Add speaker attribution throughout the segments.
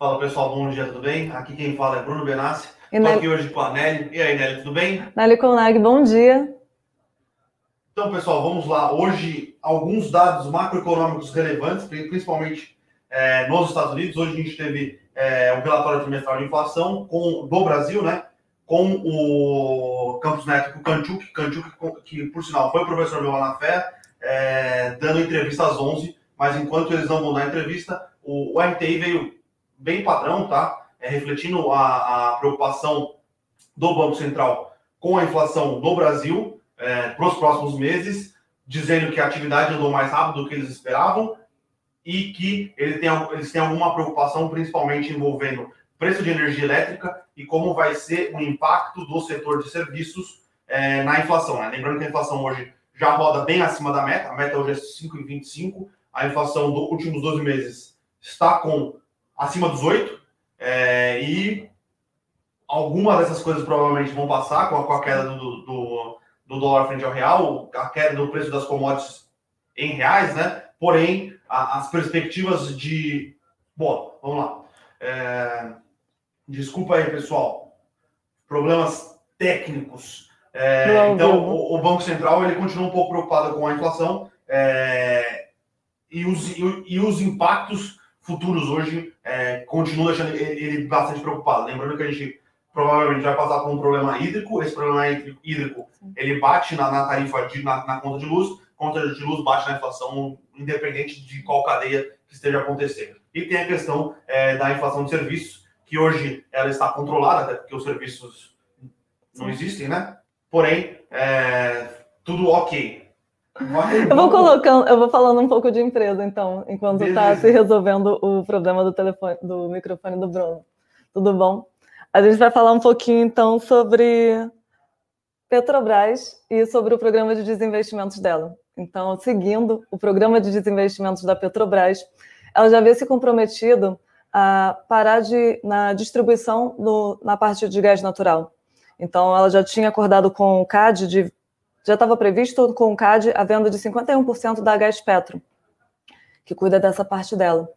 Speaker 1: Fala pessoal, bom dia, tudo bem? Aqui quem fala é Bruno Benassi. Estou aqui hoje com a Nelly. E aí, Nelly, tudo bem?
Speaker 2: Nelly Conag, bom dia.
Speaker 1: Então, pessoal, vamos lá. Hoje, alguns dados macroeconômicos relevantes, principalmente é, nos Estados Unidos. Hoje a gente teve é, um relatório trimestral de inflação com, do Brasil, né? Com o Campus Neto, com o Kanchuk, Kanchuk, que por sinal foi professor meu lá na FE, é, dando entrevista às 11, mas enquanto eles não vão dar entrevista, o, o MTI veio bem padrão, tá? É, refletindo a, a, preocupação do Banco Central com a inflação no Brasil é, para os próximos meses, dizendo que a atividade andou mais rápido do que eles esperavam e que ele tem, eles têm alguma preocupação, principalmente envolvendo preço de energia elétrica e como vai ser o impacto do setor de serviços é, na inflação. Né? Lembrando que a inflação hoje já roda bem acima da meta, a meta hoje é 5,25, a inflação dos últimos 12 meses está com acima dos 8, é, e algumas dessas coisas provavelmente vão passar com a, com a queda do, do, do, dólar frente ao real, a queda do preço das commodities em reais, né? Porém, a, as perspectivas de. Bom, vamos lá. É, desculpa aí, pessoal. Problemas técnicos. É, então, o, o, Banco Central ele continua um pouco preocupado com a inflação é, e, os, e, e os impactos futuros hoje é, continuam deixando ele bastante preocupado. Lembrando que a gente provavelmente vai passar por um problema hídrico. Esse problema hídrico ele bate na, na tarifa, de, na, na, conta de luz. Conta de luz bate na inflação, independente de qual cadeia que esteja acontecendo. E tem a questão é, da inflação de serviços, que hoje ela está controlada, até porque os serviços não existem, né? Porém, é, tudo ok.
Speaker 2: Eu vou colocando, eu vou falando um pouco de empresa, então, enquanto está se resolvendo o problema do telefone, do microfone do Bruno. Tudo bom? A gente vai falar um pouquinho, então, sobre Petrobras e sobre o programa de desinvestimentos dela. Então, seguindo o programa de desinvestimentos da Petrobras, ela já havia se comprometido a parar de, na distribuição no, na parte de gás natural. Então, ela já tinha acordado com o CAD de já estava previsto com o CAD a venda de 51% da Gás Petro, que cuida dessa parte dela.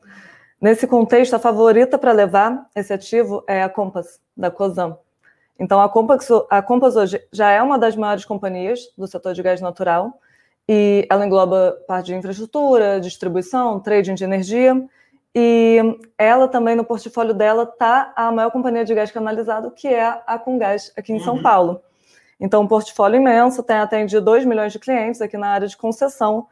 Speaker 2: Nesse contexto, a favorita para levar esse ativo é a Compass, da COSAM. Então, a Compass, a Compass hoje já é uma das maiores companhias do setor de gás natural e ela engloba parte de infraestrutura, distribuição, trading de energia e ela também, no portfólio dela, está a maior companhia de gás canalizado, que é a Comgás, aqui em São uhum. Paulo. Então, um portfólio imenso, tem atendido 2 milhões de clientes aqui na área de concessão.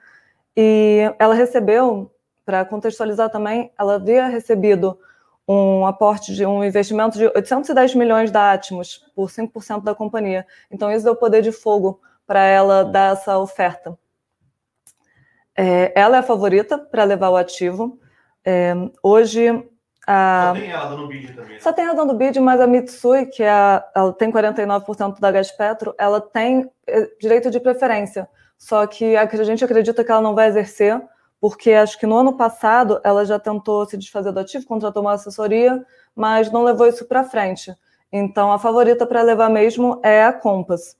Speaker 2: E ela recebeu, para contextualizar também, ela havia recebido um aporte de um investimento de 810 milhões da Atmos por 5% da companhia. Então, isso deu poder de fogo para ela dar essa oferta. É, ela é a favorita para levar o ativo. É, hoje,
Speaker 1: a... Só tem ela dando bid também. Né?
Speaker 2: Só tem ela dando bid, mas a Mitsui, que é ela tem 49% da Gaspetro, ela tem eh, direito de preferência. Só que a gente acredita que ela não vai exercer, porque acho que no ano passado ela já tentou se desfazer do ativo, contratou uma assessoria, mas não levou isso para frente. Então a favorita para levar mesmo é a Compass.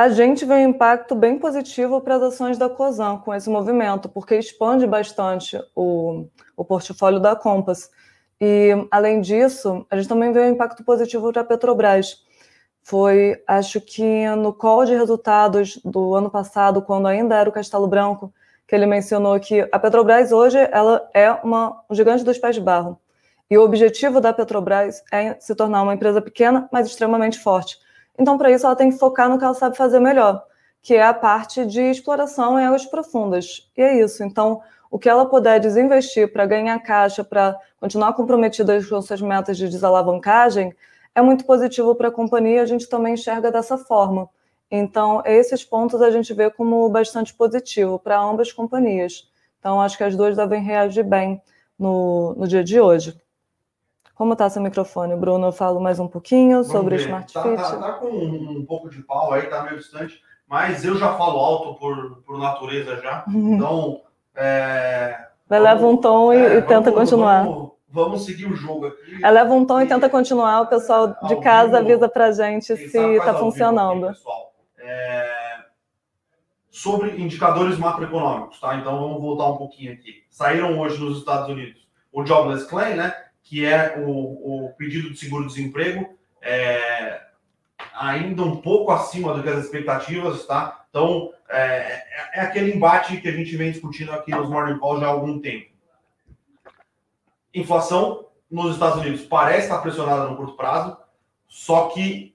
Speaker 2: A gente vê um impacto bem positivo para as ações da COSAN com esse movimento, porque expande bastante o, o portfólio da Compass. E, além disso, a gente também vê um impacto positivo para a Petrobras. Foi, acho que no call de resultados do ano passado, quando ainda era o Castelo Branco, que ele mencionou que a Petrobras hoje ela é uma, um gigante dos pés de barro. E o objetivo da Petrobras é se tornar uma empresa pequena, mas extremamente forte. Então, para isso, ela tem que focar no que ela sabe fazer melhor, que é a parte de exploração em águas profundas. E é isso. Então, o que ela puder desinvestir para ganhar caixa, para continuar comprometida com suas metas de desalavancagem, é muito positivo para a companhia, a gente também enxerga dessa forma. Então, esses pontos a gente vê como bastante positivo para ambas companhias. Então, acho que as duas devem reagir bem no, no dia de hoje. Como está seu microfone, Bruno? Eu falo mais um pouquinho sobre o Smart
Speaker 1: tá,
Speaker 2: Fit.
Speaker 1: Tá, tá, com um, um, pouco de pau aí, tá meio distante, mas eu já falo alto por, por natureza já. Então, é,
Speaker 2: Eleva um tom e, é, e tenta vamos, continuar.
Speaker 1: Vamos, vamos, seguir o jogo aqui.
Speaker 2: Eleva um tom e, e tenta continuar. O pessoal de casa vivo, avisa pra gente se está funcionando. Aqui, pessoal. É,
Speaker 1: sobre indicadores macroeconômicos, tá? Então vamos voltar um pouquinho aqui. Saíram hoje nos Estados Unidos o Jobless Claim, né? Que é o, o pedido de seguro-desemprego, é, ainda um pouco acima do que as expectativas, tá? Então, é, é, é aquele embate que a gente vem discutindo aqui nos Morning Call já há algum tempo. Inflação nos Estados Unidos parece estar pressionada no curto prazo, só que,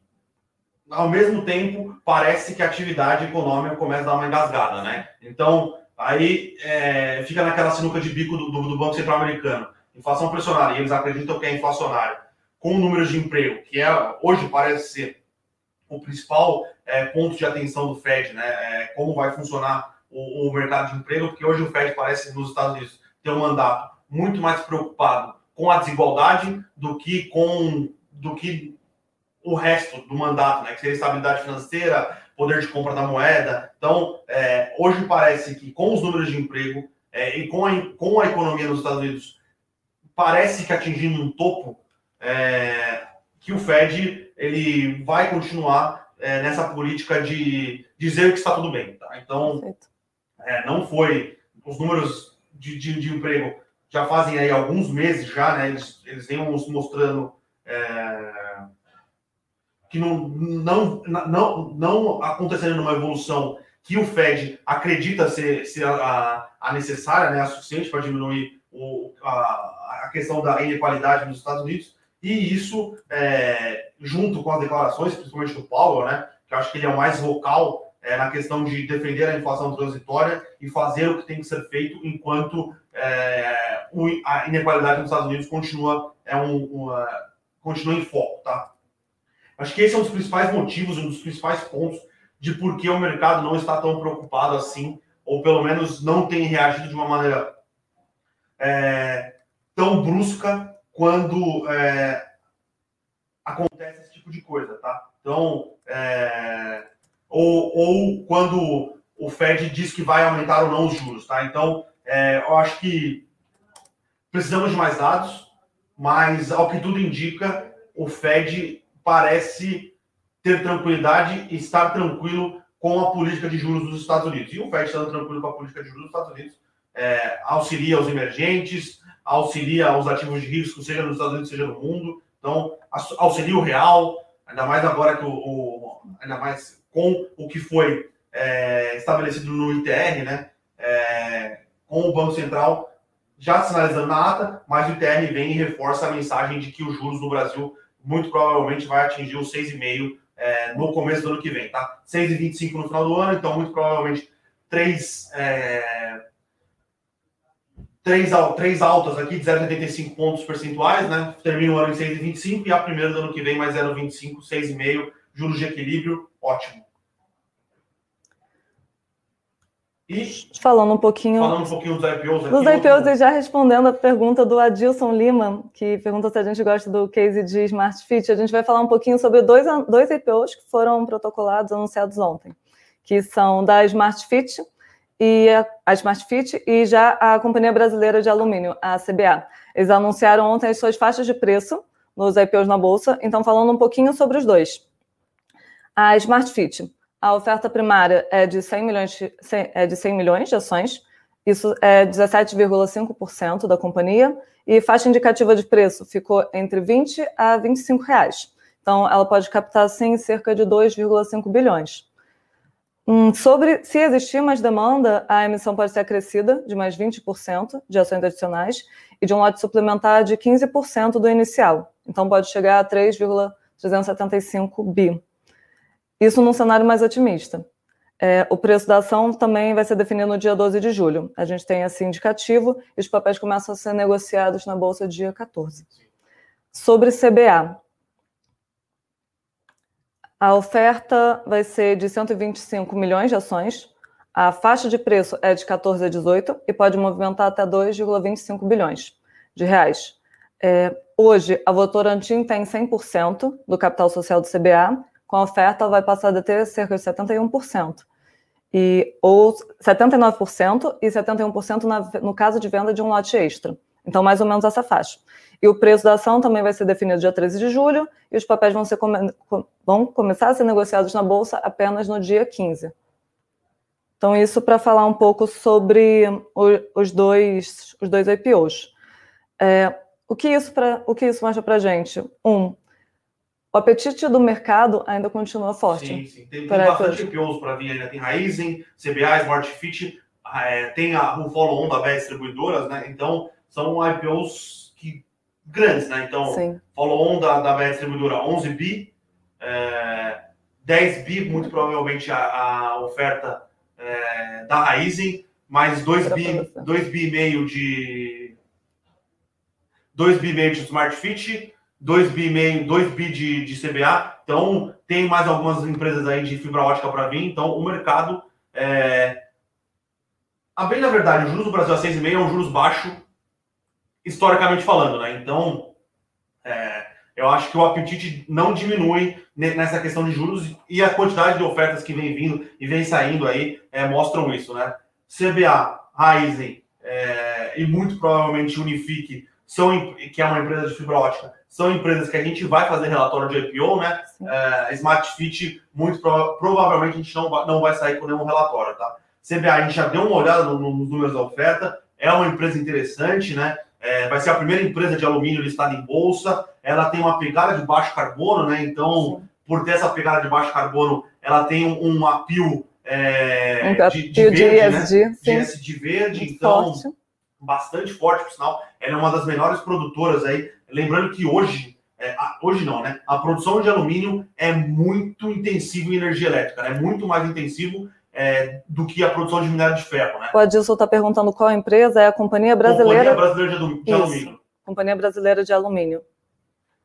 Speaker 1: ao mesmo tempo, parece que a atividade econômica começa a dar uma engasgada, né? Então, aí é, fica naquela sinuca de bico do, do, do Banco Central Americano. Inflação pressionada, e eles acreditam que é inflacionário, com números de emprego, que é, hoje parece ser o principal é, ponto de atenção do Fed, né? É, como vai funcionar o, o, mercado de emprego, porque hoje o Fed parece, nos Estados Unidos, ter um mandato muito mais preocupado com a desigualdade do que com do que o resto do mandato, né? Que seria estabilidade financeira, poder de compra da moeda. Então, é, hoje parece que com os números de emprego é, e com a, com a economia nos Estados Unidos, parece que atingindo um topo, é, que o Fed ele vai continuar é, nessa política de dizer que está tudo bem. Tá? Então, é, não foi os números de, de, de emprego já fazem aí alguns meses já, né? Eles, eles vêm nos mostrando é, que não, não, não, não acontecendo numa evolução que o Fed acredita ser, ser a, a necessária, né, a suficiente para diminuir o, a questão da inequalidade nos Estados Unidos, e isso, é, junto com as declarações, principalmente do Paulo, né, que eu acho que ele é o mais vocal é, na questão de defender a inflação transitória e fazer o que tem que ser feito enquanto é, a inigualdade nos Estados Unidos continua, é um, uma, continua em foco, tá? Acho que esse é um dos principais motivos, um dos principais pontos de por que o mercado não está tão preocupado assim, ou pelo menos não tem reagido de uma maneira é, tão brusca quando é, acontece esse tipo de coisa, tá? Então, é, ou, ou quando o Fed diz que vai aumentar ou não os juros, tá? Então, é, eu acho que precisamos de mais dados, mas ao que tudo indica, o Fed parece ter tranquilidade e estar tranquilo com a política de juros dos Estados Unidos. E o Fed estando tranquilo com a política de juros dos Estados Unidos é, auxilia os emergentes, auxilia os ativos de risco, seja nos Estados Unidos, seja no mundo. Então, auxilia o real, ainda mais agora que o, o ainda mais com o que foi é, estabelecido no ITR, né? É, com o Banco Central já sinalizando na ata, mas o ITR vem e reforça a mensagem de que os juros no Brasil muito provavelmente vai atingir os 6,5 é, no começo do ano que vem, tá? 6,25 no final do ano, então muito provavelmente três, é, três, três altas aqui de 0,75 pontos percentuais, né? Termina o ano em 6,25 e a primeira do ano que vem mais 0,25, 6,5, juros de equilíbrio, ótimo.
Speaker 2: E falando um pouquinho.
Speaker 1: Falando um pouquinho dos IPOs aqui.
Speaker 2: Dos IPOs, e já respondendo a pergunta do Adilson Lima, que pergunta se a gente gosta do case de Smart Fit. A gente vai falar um pouquinho sobre dois, dois IPOs que foram protocolados, anunciados ontem, que são da Smart Fit e a, Smart Fit e já a Companhia Brasileira de Alumínio, a CBA. Eles anunciaram ontem as suas faixas de preço nos IPOs na Bolsa, então falando um pouquinho sobre os dois. A Smart Fit a oferta primária é de 100 milhões, é de 100 milhões de ações, isso é 17,5% da companhia, e faixa indicativa de preço ficou entre 20 a 25 reais. Então, ela pode captar, sim, cerca de 2,5 bilhões. Hum, sobre se existir mais demanda, a emissão pode ser acrescida de mais 20% de ações adicionais e de um lote suplementar de 15% do inicial. Então, pode chegar a 3,375 bi. Isso num cenário mais otimista. É, o preço da ação também vai ser definido no dia 12 de julho. A gente tem esse indicativo e os papéis começam a ser negociados na Bolsa dia 14. Sobre CBA. A oferta vai ser de 125 milhões de ações. A faixa de preço é de 14 a 18 e pode movimentar até 2,25 bilhões de reais. É, hoje, a Votorantim tem 100% do capital social do CBA com a oferta vai passar a ter cerca de 71%. E, ou 79% e 71% na, no caso de venda de um lote extra. Então, mais ou menos essa faixa. E o preço da ação também vai ser definido dia 13 de julho e os papéis vão, ser, vão começar a ser negociados na Bolsa apenas no dia 15. Então, isso para falar um pouco sobre os dois, os dois IPOs. É, o que isso, pra, o que isso mostra para a gente? Um, o apetite do mercado ainda continua forte.
Speaker 1: Sim, sim. Tem, tem bastante IPOs para vir ainda. Tem Raizen, CBA, Smart Fit, é, tem a, o follow-on da BES Distribuidoras, né? Então, são IPOs que, grandes, né? Então, follow-on da, da BES Distribuidora 11 bi, é, 10 bi, muito provavelmente a, a oferta é, da Raizen, mais 2 bi, 2 bi e meio de 2 bi e meio de Smart Fit, 2 bi meio, 2 bi de, de CBA. Então, tem mais algumas empresas aí de fibra ótica para vir. Então, o mercado. É... A bem da verdade, o juros do Brasil a 6,5 é um juros baixo, historicamente falando, né? Então, é... eu acho que o apetite não diminui nessa questão de juros e a quantidade de ofertas que vem vindo e vem saindo aí é, mostram isso, né? CBA, Raizen é... e muito provavelmente Unifique são, que é uma empresa de fibra ótica, são empresas que a gente vai fazer relatório de IPO, né? É, Smart Fit, muito prova provavelmente a gente não vai, não vai sair com nenhum relatório, tá? CBA, a gente já deu uma olhada no, no, nos números da oferta, é uma empresa interessante, né? É, vai ser a primeira empresa de alumínio listada em bolsa, ela tem uma pegada de baixo carbono, né? Então, Sim. por ter essa pegada de baixo carbono, ela tem um, um apio é, um de, de, verde, de ESG, né? de ESG verde, Muito então forte. bastante forte, por sinal. Ela é uma das menores produtoras aí Lembrando que hoje, é, hoje não, né? A produção de alumínio é muito intensiva em energia elétrica, é né? muito mais intensivo é, do que a produção de minério de ferro, né?
Speaker 2: O Adilson está perguntando qual empresa é a Companhia Brasileira,
Speaker 1: Companhia Brasileira de, de Alumínio.
Speaker 2: Companhia Brasileira de Alumínio.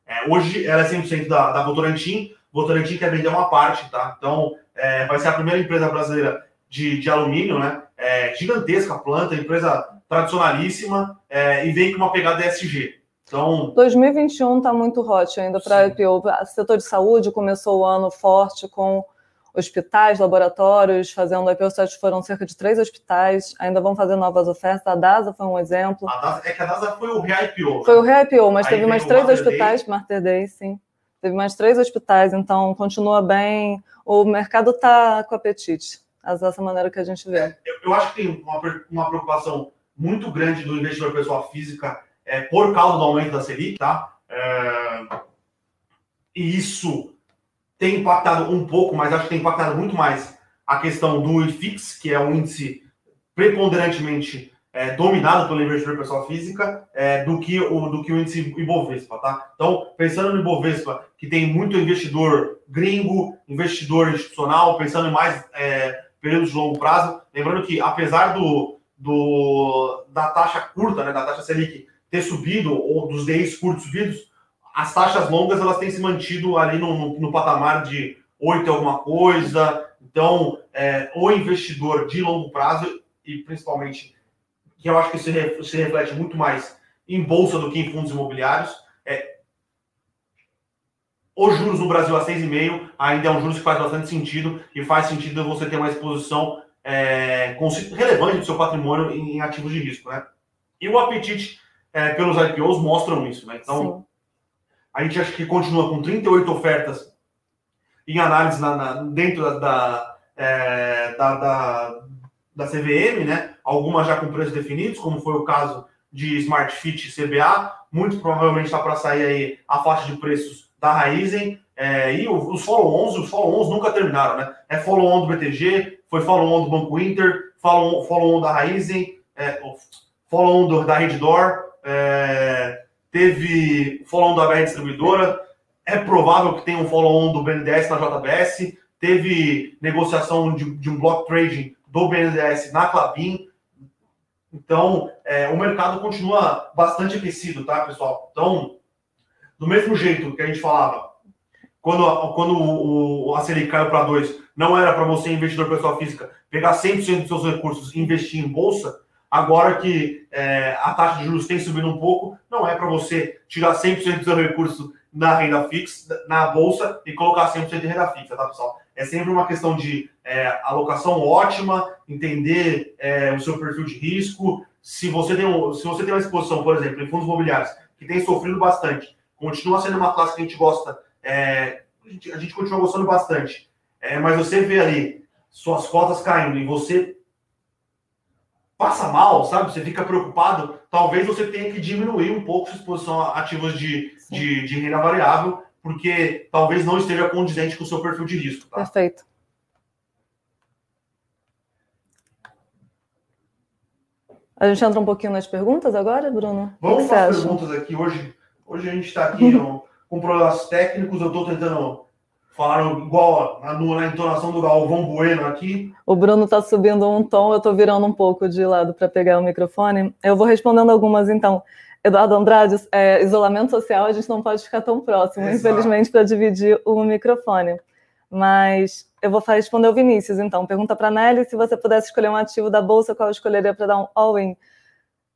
Speaker 1: É, hoje ela é 100% da, da Votorantim. Votorantim quer vender uma parte, tá? Então, é, vai ser a primeira empresa brasileira de, de alumínio, né? É, gigantesca planta, empresa tradicionalíssima é, e vem com uma pegada ESG.
Speaker 2: Então, 2021 está muito hot ainda para IPO. O setor de saúde começou o ano forte com hospitais, laboratórios fazendo IPO. Foram cerca de três hospitais, ainda vão fazer novas ofertas. A DASA foi um exemplo.
Speaker 1: DASA, é que a DASA foi o re-IPO.
Speaker 2: Né? Foi o re-IPO, mas Aí teve mais três hospitais, Master Day, sim. Teve mais três hospitais, então continua bem. O mercado está com apetite. Dessa maneira que a gente vê. É,
Speaker 1: eu, eu, acho que tem uma, uma preocupação muito grande do investidor pessoa física é, por causa do aumento da Selic, tá? É, e isso tem impactado um pouco, mas acho que tem impactado muito mais a questão do IFIX, que é um índice preponderantemente é, dominado pelo investidor pessoa física, é, do, que o, do que o índice Ibovespa, tá? Então, pensando no Ibovespa, que tem muito investidor gringo, investidor institucional, pensando em mais é, períodos de longo prazo, lembrando que apesar do, do da taxa curta, né, da taxa Selic ter subido, ou dos DIs curtos subidos, as taxas longas elas têm se mantido ali no, no, no patamar de 8 alguma coisa. Então, é, o investidor de longo prazo, e principalmente, que eu acho que se, re, se reflete muito mais em bolsa do que em fundos imobiliários, é, os juros no Brasil a 6,5 ainda é um juros que faz bastante sentido e faz sentido você ter uma exposição é, relevante do seu patrimônio em, ativos de risco. Né? E o apetite é, pelos IPOs mostram isso. Né? Então, Sim. A gente acha que continua com 38 ofertas em análise na, na, dentro da, da, é, da, da, da, CVM, né? algumas já com preços definidos, como foi o caso de Smart Fit CBA. Muito provavelmente está para sair aí a faixa de preços da Raizen. É, e os follow-ons, os follow-ons nunca terminaram, né? É follow-on do BTG, foi follow-on do Banco Inter, follow-on follow da Raizen, é, follow-on da Reddor, é, teve follow-on da BR Distribuidora, é provável que tenha um follow-on do BNDES na JBS, teve negociação de, de um block trading do BNDES na Clabin, então é, o mercado continua bastante aquecido, tá, pessoal? Então, do mesmo jeito que a gente falava, quando, quando o, o, a Selic caiu para 2, não era para você, investidor pessoa física, pegar 100% dos seus recursos e investir em bolsa, Agora que é, a taxa de juros tem subido um pouco, não é para você tirar 100% do seu recurso na renda fixa, na bolsa e colocar 100% de renda fixa, tá, pessoal? É sempre uma questão de é, alocação ótima, entender é, o seu perfil de risco. Se você, tem um, se você tem uma exposição, por exemplo, em fundos imobiliários, que tem sofrido bastante, continua sendo uma classe que a gente gosta, é, a, gente, a, gente, continua gostando bastante, é, mas você vê ali suas cotas caindo e você passa mal, sabe? Você fica preocupado, talvez você tenha que diminuir um pouco sua exposição a ativos de, de, de, renda variável, porque talvez não esteja condizente com o seu perfil de risco. Tá?
Speaker 2: Perfeito. A gente entra um pouquinho nas perguntas agora, Bruno?
Speaker 1: Vamos para as perguntas aqui. Hoje, hoje a gente está aqui no, com problemas técnicos, eu estou tentando Falaram igual na, na entonação do Galvão Bueno aqui.
Speaker 2: O Bruno está subindo um tom, eu estou virando um pouco de lado para pegar o microfone. Eu vou respondendo algumas então. Eduardo Andrade, é, isolamento social, a gente não pode ficar tão próximo, Exato. infelizmente, para dividir o microfone. Mas eu vou responder o Vinícius, então. Pergunta para a Nelly se você pudesse escolher um ativo da Bolsa, qual eu escolheria para dar um all-in?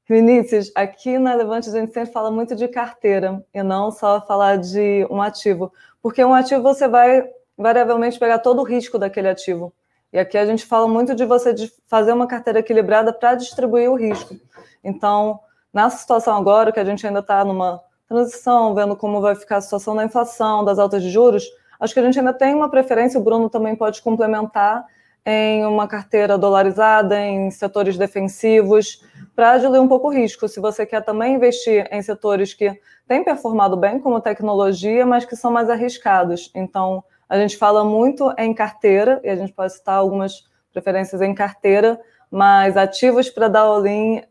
Speaker 2: Vinícius, aqui na Levante a gente sempre fala muito de carteira e não só falar de um ativo, porque um ativo você vai variavelmente pegar todo o risco daquele ativo. E aqui a gente fala muito de você fazer uma carteira equilibrada para distribuir o risco. Então, na situação agora, que a gente ainda está numa transição, vendo como vai ficar a situação da inflação, das altas de juros, acho que a gente ainda tem uma preferência, o Bruno também pode complementar, em uma carteira dolarizada, em setores defensivos, para diluir um pouco o risco. Se você quer também investir em setores que têm performado bem, como tecnologia, mas que são mais arriscados. Então, a gente fala muito em carteira, e a gente pode citar algumas preferências em carteira, mas ativos para dar all-in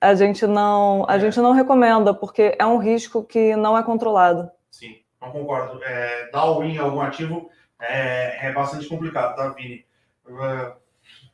Speaker 2: a gente não a é. gente não recomenda porque é um risco que não é controlado.
Speaker 1: Sim, não concordo. É, dar all-in em algum ativo é, é bastante complicado, tá, Vini? Uh,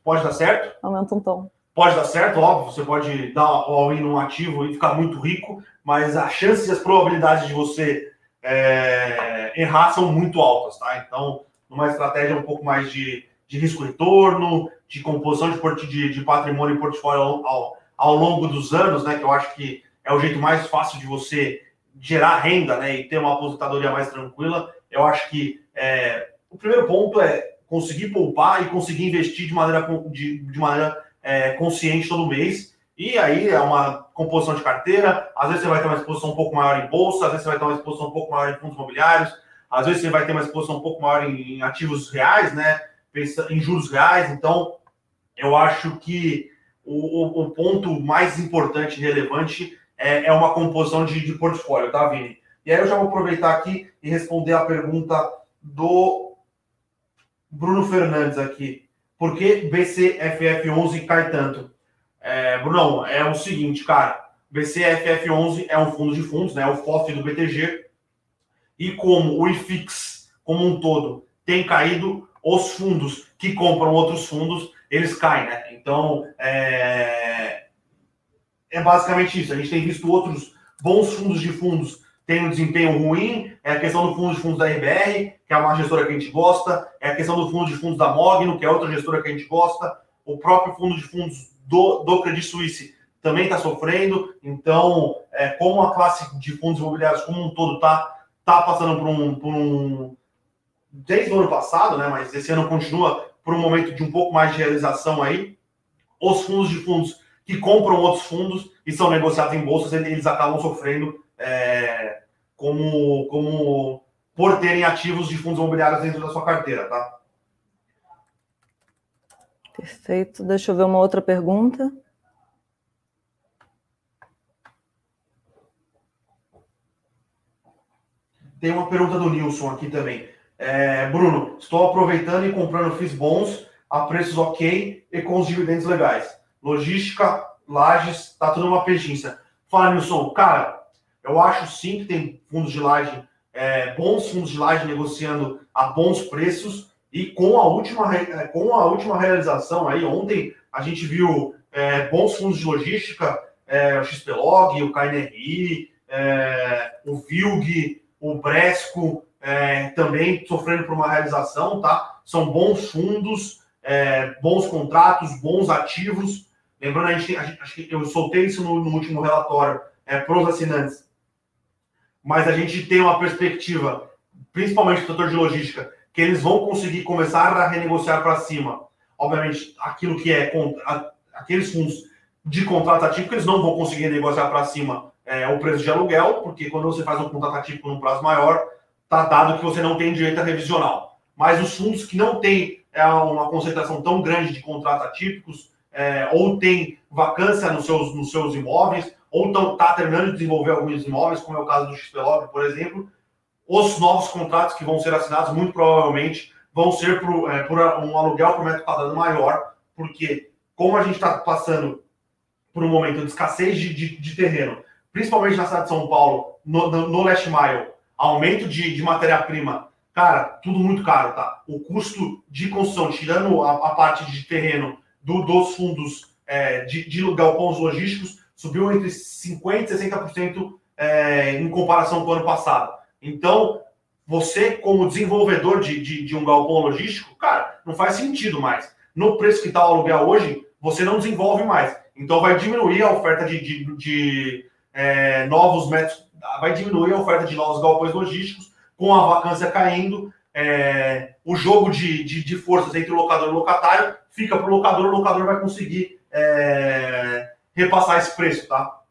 Speaker 1: pode dar certo?
Speaker 2: Aumenta um tom.
Speaker 1: Pode dar certo, óbvio, você pode dar all-in num ativo e ficar muito rico, mas as chances e as probabilidades de você é, errar são muito altas, tá? Então, numa estratégia um pouco mais de, de risco-retorno, de composição de, de, de patrimônio e portfólio ao, ao, ao, longo dos anos, né? Que eu acho que é o jeito mais fácil de você gerar renda, né? E ter uma aposentadoria mais tranquila. Eu acho que é, o primeiro ponto é conseguir poupar e conseguir investir de maneira, de, de maneira é, consciente todo mês. E aí é uma composição de carteira. Às vezes você vai ter uma exposição um pouco maior em bolsa, às vezes você vai ter uma exposição um pouco maior em fundos imobiliários, às vezes você vai ter uma exposição um pouco maior em, em ativos reais, né? Em juros reais. Então, eu acho que o, o ponto mais importante e relevante é, é uma composição de, de portfólio, tá, Vini? E aí eu já vou aproveitar aqui e responder a pergunta do Bruno Fernandes aqui. Por que BCFF11 cai tanto? É, Brunão, é o seguinte, cara. BCFF11 é um fundo de fundos, né? O FOF do BTG. E como o IFIX, como um todo, tem caído, os fundos que compram outros fundos, eles caem, né? Então, é, é basicamente isso. A gente tem visto outros bons fundos de fundos tem um desempenho ruim, é a questão do fundo de fundos da RBR, que é uma gestora que a gente gosta, é a questão do fundo de fundos da Mogno, que é outra gestora que a gente gosta, o próprio fundo de fundos do, do Credit Suisse também está sofrendo, então, é, como a classe de fundos imobiliários como um todo está tá passando por um, por um. Desde o ano passado, né, mas esse ano continua por um momento de um pouco mais de realização aí, os fundos de fundos que compram outros fundos e são negociados em bolsas, eles acabam sofrendo é, como, como por terem ativos de fundos imobiliários dentro da sua carteira, tá?
Speaker 2: Perfeito. Deixa eu ver uma outra pergunta.
Speaker 1: Tem uma pergunta do Nilson aqui também. É, Bruno, estou aproveitando e comprando FIS bons a preços ok e com os dividendos legais. Logística, lajes, tá tudo uma pejinça. Fala, Nilson. Cara, eu acho sim que tem fundos de laje, é, bons fundos de laje negociando a bons preços e com a última, é, com a última realização aí, ontem a gente viu é, bons fundos de logística, é, o XPlog, o KNRI, é, o VILG, o Bresco é, também sofrendo por uma realização, tá? São bons fundos, bons contratos, bons ativos. Lembrando, a gente, a gente, eu soltei isso no, no último relatório é, para os assinantes mas a gente tem uma perspectiva, principalmente do setor de logística, que eles vão conseguir começar a renegociar para cima. Obviamente, aquilo que é aqueles fundos de contrato ativo, eles não vão conseguir negociar para cima é, o preço de aluguel, porque quando você faz um contrato ativo por um prazo maior, está dado que você não tem direito a revisional. Mas os fundos que não têm é, uma concentração tão grande de contratos atípicos, é, ou tem vacância nos seus, nos seus imóveis, ou está terminando de desenvolver alguns imóveis, como é o caso do XPLOG, por exemplo, os novos contratos que vão ser assinados, muito provavelmente, vão ser por, é, por um aluguel por metro quadrado maior, porque como a gente está passando por um momento de escassez de, de, de, terreno, principalmente na cidade de São Paulo, no, no, no Last Mile, aumento de, de matéria-prima, cara, tudo muito caro, tá? O custo de construção, tirando a, a parte de terreno do, dos fundos é, de, de galpões logísticos, subiu entre 50% e 60% é, em comparação com o ano passado. Então, você, como desenvolvedor de, de, de, um galpão logístico, cara, não faz sentido mais. No preço que está o aluguel hoje, você não desenvolve mais. Então, vai diminuir a oferta de, de, de é, novos metros, vai diminuir a oferta de novos galpões logísticos, com a vacância caindo. É, o jogo de, de, de, forças entre o locador e o locatário fica para o locador, o locador vai conseguir é, repassar esse preço, tá?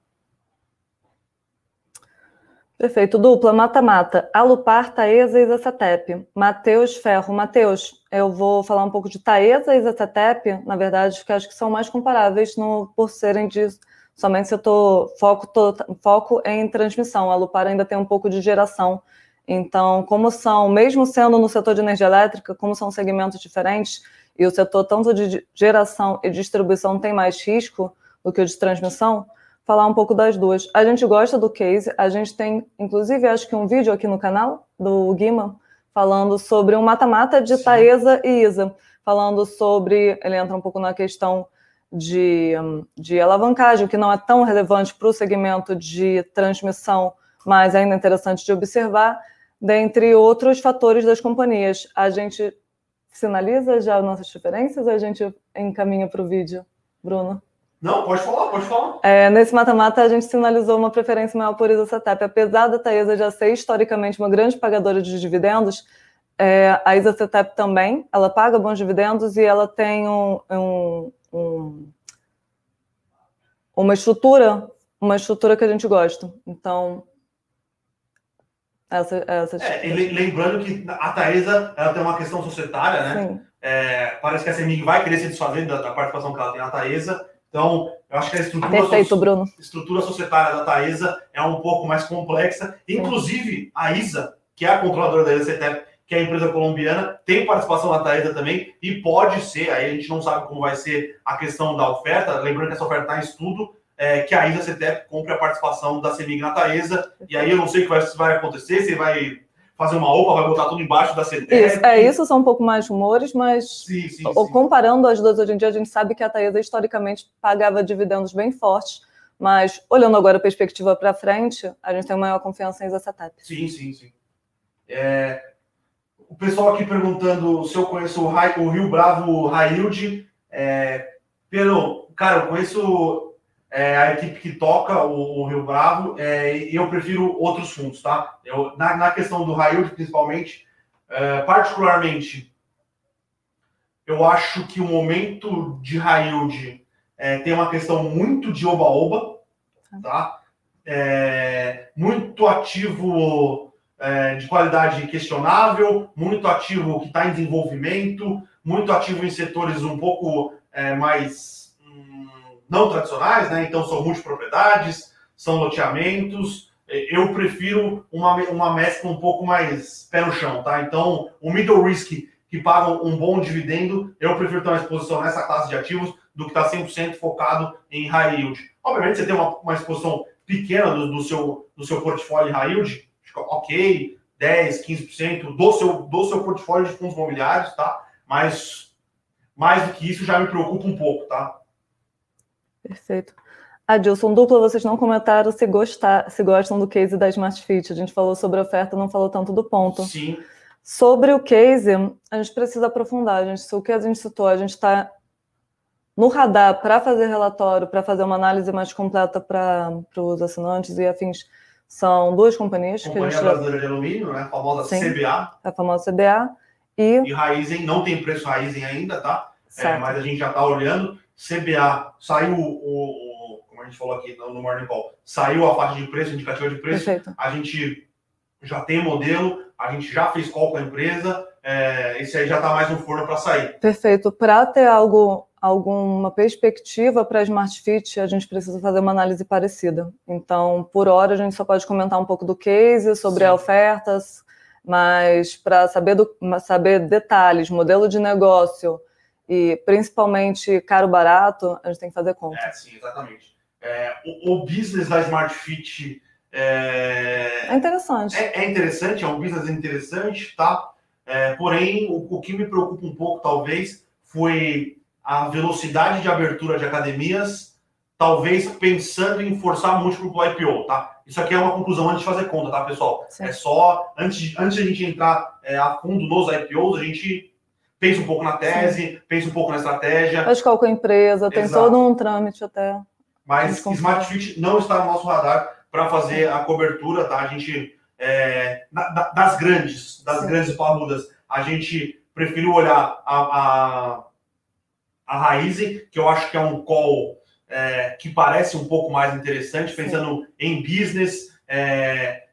Speaker 2: Perfeito. Dupla, mata-mata. Alupar, Taesa e Zacetep. Matheus Ferro. Matheus, eu vou falar um pouco de Taesa e Zacetep, na verdade, porque acho que são mais comparáveis no, por serem de somente setor foco, tô, foco em transmissão. A Alupar ainda tem um pouco de geração. Então, como são, mesmo sendo no setor de energia elétrica, como são segmentos diferentes, e o setor tanto de geração e distribuição tem mais risco do que o de transmissão, falar um pouco das duas. A gente gosta do case, a gente tem, inclusive, acho que um vídeo aqui no canal do Guima falando sobre um mata-mata de Sim. Taesa e Isa, falando sobre, ele entra um pouco na questão de, de alavancagem, que não é tão relevante para o segmento de transmissão, mas ainda interessante de observar, dentre outros fatores das companhias. A gente sinaliza já nossas diferenças ou a gente encaminha para o vídeo, Bruno?
Speaker 1: Não, pode falar, pode falar.
Speaker 2: É, nesse mata-mata, a gente sinalizou uma preferência maior por Isacetep. Apesar da Taesa já ser historicamente uma grande pagadora de dividendos, é, a Isacetep também, ela paga bons dividendos e ela tem um, um, um, uma estrutura, uma estrutura que a gente gosta. Então, essa, essa
Speaker 1: é, lembrando que a Taesa ela tem uma questão societária, né? É, parece que a CEMIG vai querer se desfazer da, da participação que ela tem na Taesa então, eu acho que a estrutura,
Speaker 2: Perfeito, so
Speaker 1: estrutura societária da Taesa é um pouco mais complexa. Inclusive, a ISA, que é a controladora da ISCTEP, que é a empresa colombiana, tem participação na Taesa também e pode ser, aí a gente não sabe como vai ser a questão da oferta, lembrando que essa oferta está em estudo, é, que a ISA CETEP compre a participação da CEMIG na Taesa, e aí eu não sei o que vai, vai acontecer, se vai fazer uma OPA, vai botar tudo embaixo da CETEP.
Speaker 2: Isso, é, isso são um pouco mais rumores, mas sim, sim, sim. comparando as duas hoje em dia, a gente sabe que a Taesa historicamente pagava dividendos bem fortes, mas olhando agora a perspectiva para frente, a gente tem maior confiança em Zacetep.
Speaker 1: Sim, sim, sim. É, o pessoal aqui perguntando se eu conheço o, Rio Bravo Railde. É, pelo, cara, eu conheço é, a equipe que toca o, o Rio Bravo, é, eu prefiro outros fundos, tá? Eu, na, na questão do Railde, principalmente, é, particularmente, eu acho que o momento de Railde é, tem uma questão muito de oba-oba, tá? É, muito ativo é, de qualidade questionável, muito ativo que está em desenvolvimento, muito ativo em setores um pouco mais não tradicionais, né? Então são multipropriedades, são loteamentos. Eu prefiro uma, uma mescla um pouco mais pé no chão, tá? Então, o middle risk que paga um bom dividendo, eu prefiro ter uma exposição nessa classe de ativos do que estar tá 100% focado em high yield. Obviamente, você tem uma, uma exposição pequena do, do, seu, do seu portfólio em high yield, ok, 10, 15% do seu, do seu portfólio de fundos imobiliários, tá? Mas mais do que isso já me preocupa um pouco, tá?
Speaker 2: Perfeito. Adilson, dupla, vocês não comentaram se, gostar, se gostam do case da Smart Fit. A gente falou sobre a oferta, não falou tanto do ponto.
Speaker 1: Sim.
Speaker 2: Sobre o case, a gente precisa aprofundar. A gente, o que a gente citou, a gente está no radar para fazer relatório, para fazer uma análise mais completa para os assinantes e afins. São duas companhias.
Speaker 1: Companhia
Speaker 2: que a
Speaker 1: gente Brasileira de Alumínio, né? a famosa Sim, CBA.
Speaker 2: A famosa CBA. E,
Speaker 1: e Raizen, não tem preço Raizen ainda, tá? É, mas a gente já está olhando. CBA, saiu o, o, como a gente falou aqui no, no Morning Call, saiu a faixa de preço, indicativa de preço, Perfeito. a gente já tem modelo, a gente já fez call com a empresa, é, esse aí já está mais no forno para sair.
Speaker 2: Perfeito. Para ter algo alguma perspectiva para a Smart Fit, a gente precisa fazer uma análise parecida. Então, por hora, a gente só pode comentar um pouco do case, sobre Sim. ofertas, mas para saber, do, saber detalhes, modelo de negócio e principalmente caro barato, a gente tem que fazer conta.
Speaker 1: É, sim, exatamente. É, o, o, business da Smart Fit é,
Speaker 2: é interessante.
Speaker 1: É, é, interessante, é um business interessante, tá? É, porém, o, o que me preocupa um pouco, talvez, foi a velocidade de abertura de academias, talvez pensando em forçar múltiplo para o IPO, tá? Isso aqui é uma conclusão antes de fazer conta, tá, pessoal? Sim. É só, antes, antes de a gente entrar é, a fundo nos IPOs, a gente pensa um pouco na tese, Sim. pensa um pouco na estratégia.
Speaker 2: Faz qual com a empresa, tem Exato. todo um trâmite até.
Speaker 1: Mas Smart Fit não está no nosso radar para fazer a cobertura, tá? A gente, é, das grandes, das Sim. grandes parrudas, a gente preferiu olhar a, a, a Raizen, que eu acho que é um call é, que parece um pouco mais interessante, pensando Sim. em business, é,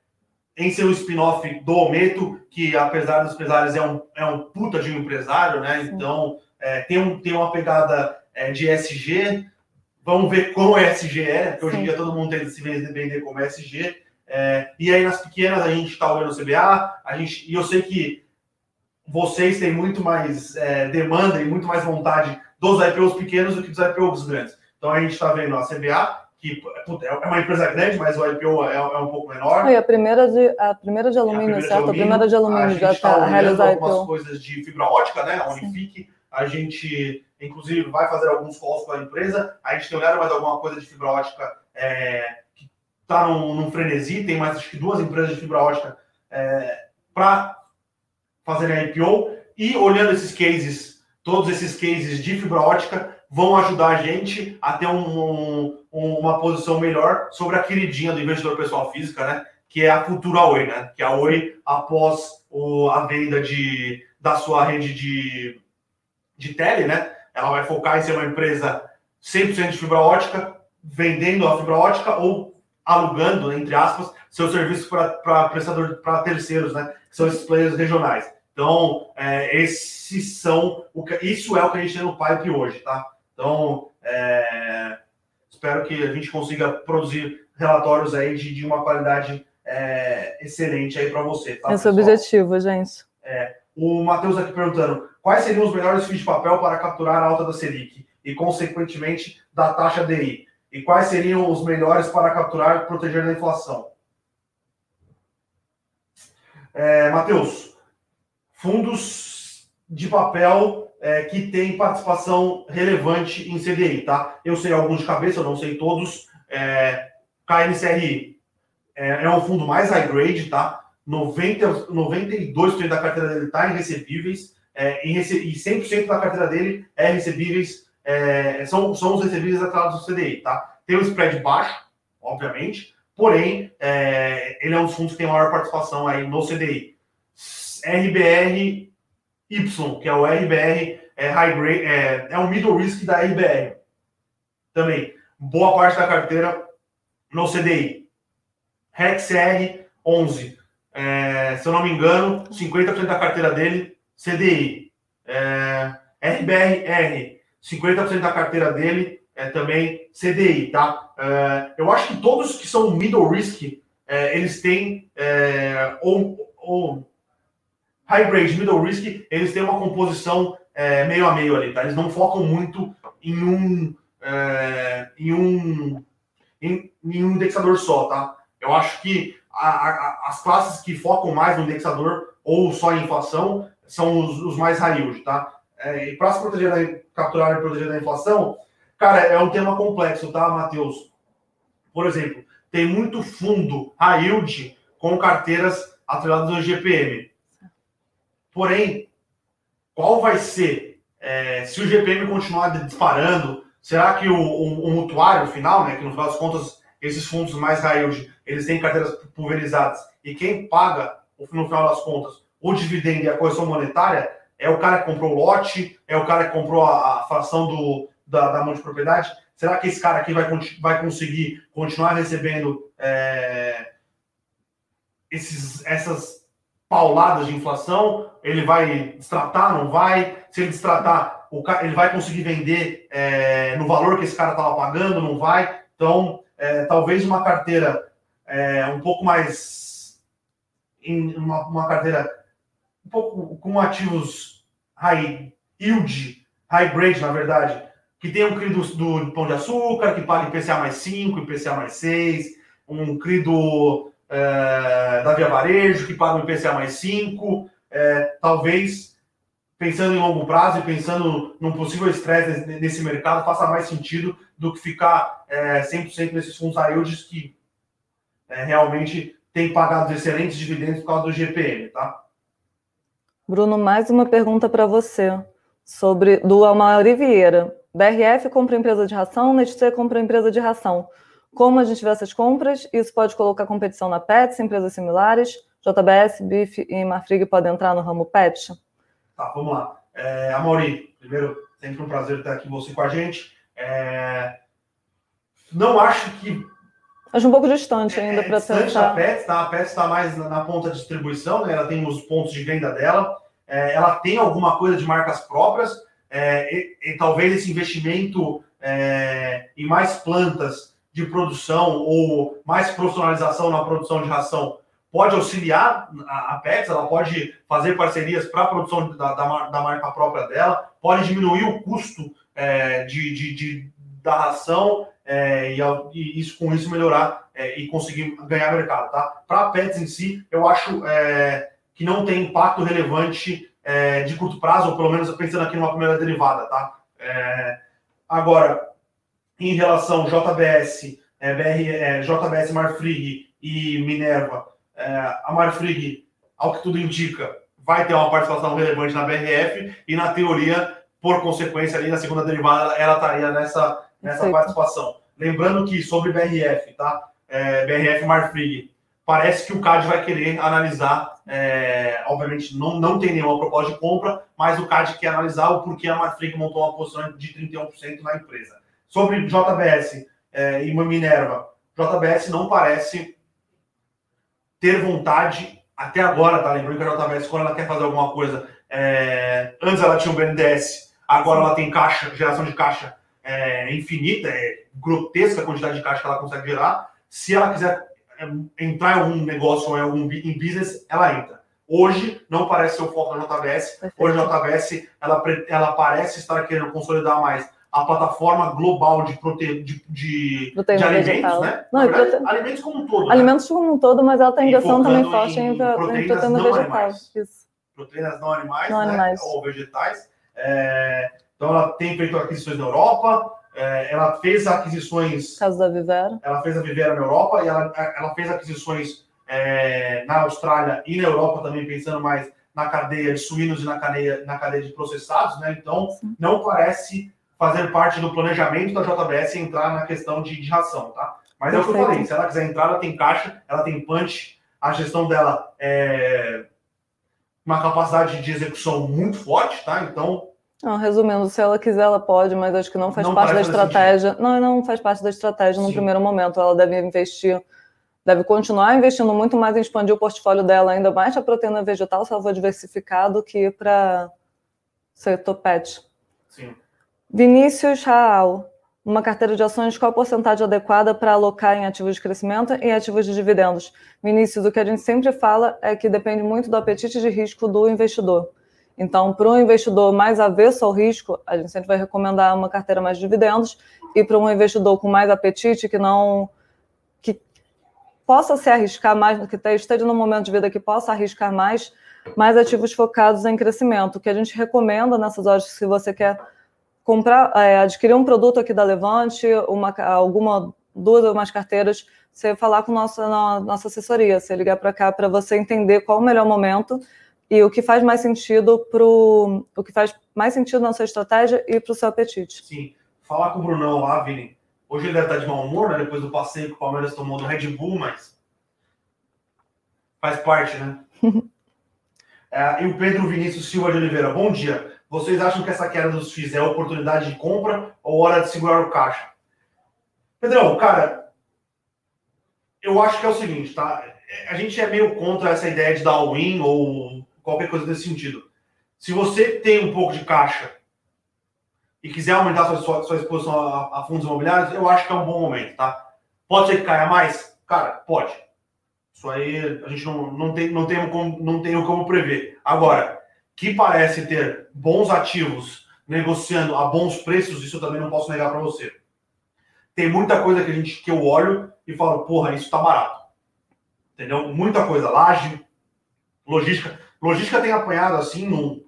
Speaker 1: em ser um spin-off do Ometo, que apesar dos pesares é um, é um puta de um empresário, né? Sim. Então é, tem, um, tem uma pegada é, de SG. Vamos ver como SG é, porque hoje em dia todo mundo tem que se vender como SG. É, e aí nas pequenas a gente está olhando o CBA, a gente, e eu sei que vocês têm muito mais é, demanda e muito mais vontade dos IPOs pequenos do que dos IPOs grandes. Então a gente está vendo a CBA, que é uma empresa grande, mas o IPO é, é um pouco menor.
Speaker 2: E a primeira de, a primeira de alumínio, a certo? A primeira de alumínio já está realizando
Speaker 1: algumas coisas de fibra ótica, né? A Unifique. A gente, inclusive, vai fazer alguns calls com a empresa. A gente tem olhado mais alguma coisa de fibra ótica é, que está num, num, frenesi. Tem mais acho que duas empresas de fibra ótica é, para fazerem a IPO. E olhando esses cases, todos esses cases de fibra ótica, vão ajudar a gente a ter um, um, uma posição melhor sobre a queridinha do investidor pessoal física, né? Que é a futura Oi, né? Que a Oi, após o, a venda de, da sua rede de, de tele, né? Ela vai focar em ser uma empresa 100% de fibra ótica, vendendo a fibra ótica ou alugando, entre aspas, seus serviços para prestador para terceiros, né? Que são esses players regionais. Então, é, esses são o que, isso é o que a gente tem no pipe hoje, tá? Então, é, espero que a gente consiga produzir relatórios aí de, de uma qualidade é, excelente aí para você.
Speaker 2: Tá, Esse é o objetivo, gente.
Speaker 1: É, o Matheus aqui perguntando quais seriam os melhores fios de papel para capturar a alta da Selic e, consequentemente, da taxa DI? E quais seriam os melhores para capturar e proteger da inflação? É, Matheus, fundos de papel é, que tem participação relevante em CDI, tá? Eu sei alguns de cabeça, eu não sei todos. É, KNCRI é, é um fundo mais high grade, tá? 90, 92% da carteira dele está em recebíveis é, em rece e 100% da carteira dele é recebíveis, é, são, são os recebíveis atrelados do CDI, tá? Tem um spread baixo, obviamente, porém, é, ele é um dos fundos que tem maior participação aí no CDI. RBR Y, que é o RBR, é, high grade, é, é o middle risk da RBR. Também, boa parte da carteira no CDI. REXR 11, é, se eu não me engano, 50% da carteira dele CDI. É, RBRR, 50% da carteira dele é também CDI, tá? É, eu acho que todos que são middle risk, é, eles têm é, ou, ou high grade, middle risk, eles têm uma composição é, meio a meio ali, tá? Eles não focam muito em um é, em um em, em, um indexador só, tá? Eu acho que a, a, as classes que focam mais no indexador ou só em inflação são os, os mais high yield, tá? É, e para se proteger da, capturar e proteger da inflação, cara, é um tema complexo, tá, Matheus? Por exemplo, tem muito fundo high yield com carteiras atreladas ao GPM. Porém, qual vai ser, é, se o GPM continuar disparando, será que o, o, o, mutuário final, né, que no final das contas, esses fundos mais yield, eles têm carteiras pulverizadas, e quem paga, no final das contas, o dividendo e a correção monetária, é o cara que comprou o lote, é o cara que comprou a, a fração do, da, da multipropriedade, será que esse cara aqui vai, vai conseguir continuar recebendo é, esses, essas pauladas de inflação, ele vai destratar, não vai? Se ele destratar, ele vai conseguir vender é, no valor que esse cara estava pagando, não vai? Então, é, talvez uma carteira é, um pouco mais. Em uma, uma, carteira um pouco com ativos high yield, high grade, na verdade, que tem um CRI do, do Pão de Açúcar, que paga IPCA mais 5, IPCA mais 6, um CRI do, é, da Via Varejo, que paga um IPCA mais 5, é, talvez pensando em longo prazo e pensando num possível estresse nesse mercado, faça mais sentido do que ficar é, 100% nesses fundos yields que é, realmente têm pagado excelentes dividendos por causa do GPM, tá?
Speaker 2: Bruno, mais uma pergunta para você sobre do Amaury Vieira. BRF compra empresa de ração, Nestlé compra empresa de ração. Como a gente vê essas compras? Isso pode colocar competição na Pets, empresas similares? JBS, BIF e Marfrig podem entrar no ramo Pet?
Speaker 1: Tá, vamos lá. É, Amaury, primeiro, sempre um prazer estar aqui você com a gente. É, não acho que.
Speaker 2: Acho um pouco distante ainda
Speaker 1: é,
Speaker 2: para
Speaker 1: tentar. A Pets, tá? A Pets está mais na, na, ponta de distribuição, né? ela tem os pontos de venda dela, é, ela tem alguma coisa de marcas próprias, é, e, e, talvez esse investimento é, em mais plantas de produção ou mais profissionalização na produção de ração pode auxiliar a, Pets, ela pode fazer parcerias para a produção da, da, da, marca própria dela, pode diminuir o custo é, de, de, de, da ração é, e, e, isso com isso melhorar é, e conseguir ganhar mercado, tá? Para a Pets em si, eu acho é, que não tem impacto relevante é, de curto prazo, ou pelo menos pensando aqui numa primeira derivada, tá? É, agora, em relação JBS, BR, JBS Marfrig e Minerva, é, a Marfrig, ao que tudo indica, vai ter uma participação relevante na BRF e, na teoria, por consequência, ali na segunda derivada, ela estaria nessa, nessa participação. Lembrando que sobre BRF, tá? É, BRF Marfrig, parece que o CAD vai querer analisar, é, obviamente não, não tem nenhuma proposta de compra, mas o CAD quer analisar o porquê a Marfrig montou uma posição de 31% na empresa. Sobre JBS é, e Minerva, JBS não parece ter vontade, até agora, tá? Lembrando que a JBS, quando ela quer fazer alguma coisa, é... antes ela tinha um BNDES, agora ela tem caixa, geração de caixa é, infinita, é grotesca a quantidade de caixa que ela consegue gerar. Se ela quiser é, entrar em algum negócio ou em algum em business, ela entra. Hoje não parece ser o foco da JBS. Hoje a JBS ela, ela parece estar querendo consolidar mais a plataforma global de, prote... de, de, de alimentos, né? Não, verdade, prote... Alimentos como um todo.
Speaker 2: Né? Alimentos como um todo, mas ela tem ingressão também forte em, em, proteínas, proteína
Speaker 1: não vegetal. Animais. Isso. Proteínas não animais, não né? animais. ou vegetais. É... Então ela tem feito aquisições na Europa, é... ela fez aquisições.
Speaker 2: Caso da Vivera.
Speaker 1: Ela fez a Vivera na Europa e ela, ela fez aquisições é... na Austrália e na Europa também, pensando mais na cadeia de suínos e na cadeia, na cadeia de processados, né? Então, Sim. não parece fazer parte do planejamento da JBS entrar na questão de, de ração, tá? Mas é o que eu falei, se ela quiser entrar, ela tem caixa, ela tem punch, a gestão dela é uma capacidade de execução muito forte, tá? Então.
Speaker 2: Não, resumindo, se ela quiser, ela pode, mas acho que não faz não parte da estratégia. Sentido. Não, não faz parte da estratégia no Sim. primeiro momento. Ela deve investir, deve continuar investindo muito mais em expandir o portfólio dela, ainda mais para proteína vegetal, se ela for diversificar, do que para setor pet.
Speaker 1: Sim.
Speaker 2: Vinícius Raal, uma carteira de ações, qual a porcentagem adequada para alocar em ativos de crescimento e ativos de dividendos? Vinícius, o que a gente sempre fala é que depende muito do apetite de risco do investidor. Então, para um investidor mais avesso ao risco, a gente sempre vai recomendar uma carteira mais de dividendos, e para um investidor com mais apetite, que não que possa se arriscar mais, que esteja no momento de vida que possa arriscar mais, mais ativos focados em crescimento. O que a gente recomenda nessas horas, se você quer comprar, é, adquirir um produto aqui da Levante, uma, alguma, duas ou mais carteiras, você falar com nossa, nossa assessoria, você ligar para cá para você entender qual o melhor momento e o que faz mais sentido pro, o que faz mais sentido na sua estratégia e para o seu apetite.
Speaker 1: Sim. Falar com o Brunão lá, Vini. Hoje ele deve estar de mau humor, né? Depois do passeio que o Palmeiras tomou do Red Bull, mas faz parte, né? é, e o Pedro Vinícius Silva de Oliveira. Bom dia. Vocês acham que essa queda dos FIIs é oportunidade de compra ou hora de segurar o caixa? Pedrão, cara, eu acho que é o seguinte, tá? a gente é meio contra essa ideia de dar all-in ou qualquer coisa desse sentido. Se você tem um pouco de caixa e quiser aumentar sua, sua, sua exposição a, a, fundos imobiliários, eu acho que é um bom momento, tá? Pode ser que caia mais? Cara, pode. Isso aí a gente não, não, tem, não, tem como, não tem como prever. Agora, que parece ter bons ativos negociando a bons preços, isso eu também não posso negar para você. Tem muita coisa que a gente que eu olho e falo, porra, isso tá barato. Entendeu? Muita coisa. Laje, logística. Logística tem apanhado assim no.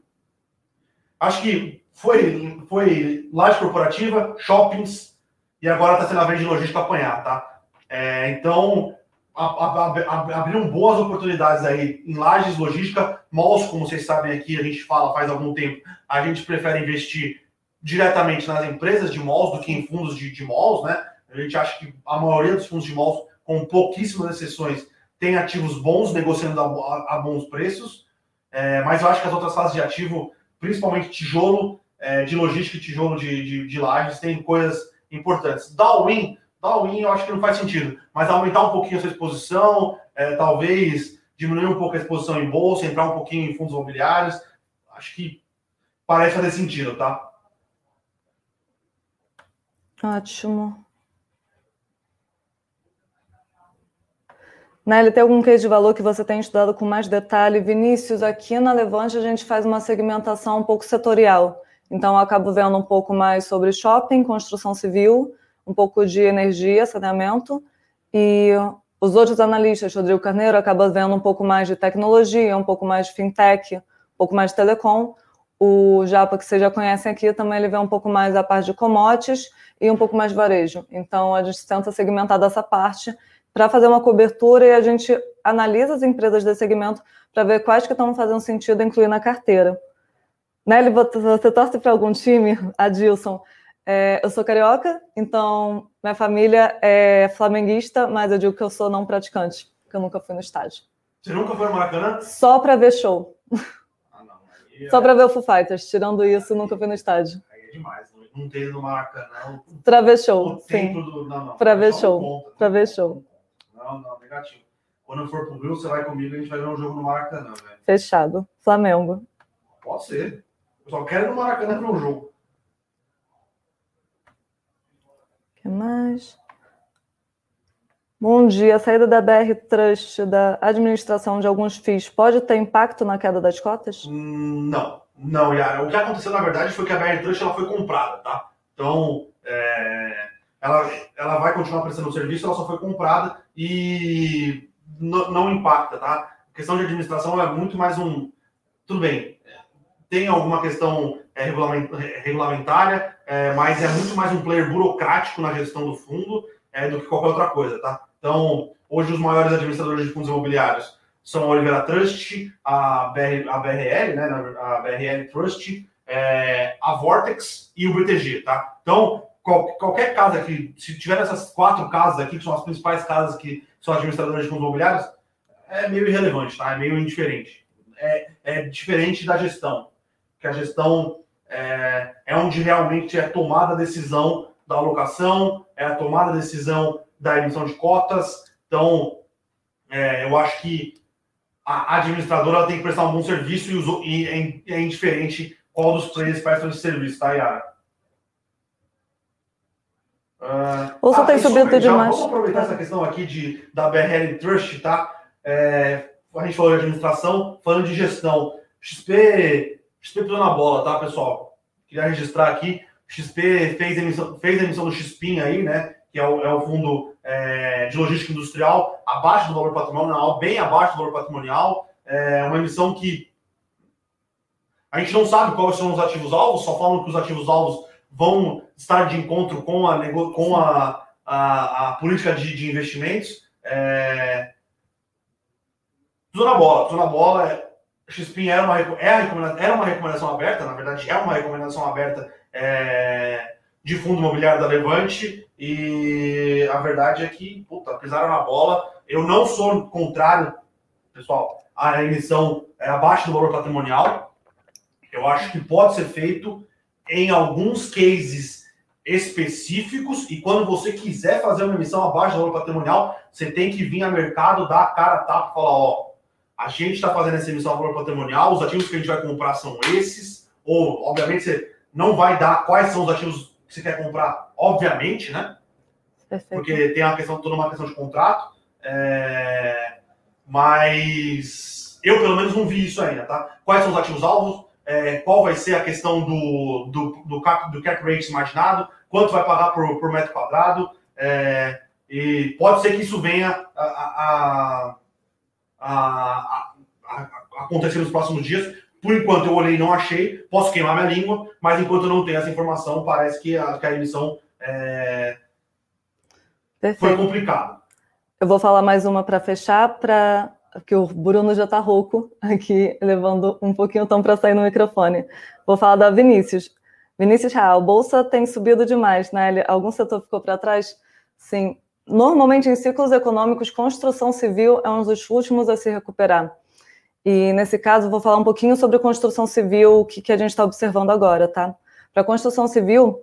Speaker 1: Acho que foi, foi laje corporativa, shoppings, e agora está sendo a vez de logística apanhar, tá? É, então, abriram boas oportunidades aí em lajes, logística, malls, como vocês sabem aqui, a gente fala faz algum tempo, a gente prefere investir diretamente nas empresas de malls do que em fundos de, de malls, né? A gente acha que a maioria dos fundos de malls, com pouquíssimas exceções, tem ativos bons, negociando a, a, bons preços, é, mas eu acho que as outras classes de ativo, principalmente tijolo, é, de logística e tijolo de, de, de lajes, tem coisas importantes. Darwin all-in eu acho que não faz sentido. Mas aumentar um pouquinho a sua exposição, é, talvez diminuir um pouco a exposição em bolsa, entrar um pouquinho em fundos imobiliários, acho que parece fazer sentido, tá?
Speaker 2: Ótimo. Nelly, tem algum case de valor que você tem estudado com mais detalhe? Vinícius, aqui na Levante a gente faz uma segmentação um pouco setorial. Então, eu acabo vendo um pouco mais sobre shopping, construção civil, um pouco de energia, saneamento, e os outros analistas, Rodrigo Carneiro, acaba vendo um pouco mais de tecnologia, um pouco mais de fintech, um pouco mais de telecom. O Japa, que vocês já conhecem aqui, também ele vê um pouco mais a parte de commodities e um pouco mais de varejo. Então, a gente tenta segmentar dessa parte para fazer uma cobertura e a gente analisa as empresas desse segmento para ver quais que estão fazendo sentido incluir na carteira. Nelly, você torce para algum time, Adilson? É, eu sou carioca, então minha família é flamenguista, mas eu digo que eu sou não praticante, porque eu nunca fui no estádio.
Speaker 1: Você nunca foi no Maracanã?
Speaker 2: Só para ver show. Ah, não, é... Só para ver o Foo Fighters. Tirando isso, nunca fui no estádio.
Speaker 1: Aí é demais. Não ter no Maracanã.
Speaker 2: Para ver show, sim. Do... Não, não. Para ver show. Para ver show.
Speaker 1: Não, não, negativo. Quando eu for pro Rio, você vai comigo e a gente vai ver um jogo no Maracanã, velho.
Speaker 2: Fechado. Flamengo.
Speaker 1: Pode ser. Eu só quero ir no Maracanã ver um jogo.
Speaker 2: Que mais? Bom dia. A saída da BR Trust da administração de alguns FIIs pode ter impacto na queda das cotas?
Speaker 1: Não, não, Yara. O que aconteceu, na verdade, foi que a BR Trust ela foi comprada, tá? Então, é, ela, ela vai continuar prestando o serviço, ela só foi comprada e não impacta, tá? A questão de administração é muito mais um. Tudo bem, tem alguma questão é, regulamentária, é, mas é muito mais um player burocrático na gestão do fundo é, do que qualquer outra coisa, tá? Então, hoje os maiores administradores de fundos imobiliários são a Oliveira Trust, a, BR, a BRL, né, a BRL Trust, é, a Vortex e o BTG, tá? Então, qual, qualquer casa aqui, se tiver essas quatro casas aqui, que são as principais casas que são administradoras de fundos imobiliários, é meio irrelevante, tá? É meio indiferente. É, é diferente da gestão que a gestão é, é onde realmente é tomada a decisão da alocação, é a tomada a decisão da emissão de cotas. Então, é, eu acho que a administradora tem que prestar um bom serviço e, os, e é, é indiferente qual dos players presta esse serviço, tá, Yara?
Speaker 2: Uh, Ou você ah, tem subido demais.
Speaker 1: Vamos aproveitar essa questão aqui de, da BRL Trust, tá? É, a gente falou de administração, falando de gestão. XP XP pisou na bola, tá, pessoal? Queria registrar aqui. XP fez emissão, fez emissão do XPIN aí, né? Que é o, é o fundo é, de logística industrial, abaixo do valor patrimonial, bem abaixo do valor patrimonial. É uma emissão que a gente não sabe quais são os ativos alvos, só falam que os ativos alvos vão estar de encontro com a, com a, a, a política de, de investimentos. É... Tudo na bola, tudo na bola. XPIN era uma, é era uma recomendação aberta, na verdade é uma recomendação aberta é, de fundo imobiliário da Levante, e a verdade é que, puta, pisaram na bola. Eu não sou contrário, pessoal, à emissão é, abaixo do valor patrimonial. Eu acho que pode ser feito em alguns cases específicos e quando você quiser fazer uma emissão abaixo do valor patrimonial, você tem que vir a mercado, dar a cara a tapa e falar, ó, a gente está fazendo essa emissão a valor patrimonial, os ativos que a gente vai comprar são esses, ou, obviamente, você não vai dar quais são os ativos que você quer comprar, obviamente, né? Perfeito. Porque tem uma questão, toda uma questão de contrato, é... mas eu, pelo menos, não vi isso ainda, tá? Quais são os ativos alvos, é, qual vai ser a questão do, do, do, cap, do cap rate imaginado, quanto vai pagar por, por metro quadrado, é, e pode ser que isso venha a, a, a, a, acontecer nos próximos dias. Por enquanto eu olhei e não achei, posso queimar minha língua, mas enquanto eu não tenho essa informação, parece que a, que a emissão é, foi complicada.
Speaker 2: Eu vou falar mais uma para fechar, para que o Bruno já está rouco aqui, levando um pouquinho o tom para sair no microfone. Vou falar da Vinícius. Vinícius Real, bolsa tem subido demais, né? Algum setor ficou para trás? Sim. Normalmente, em ciclos econômicos, construção civil é um dos últimos a se recuperar. E nesse caso, vou falar um pouquinho sobre construção civil, o que, que a gente está observando agora, tá? Para construção civil,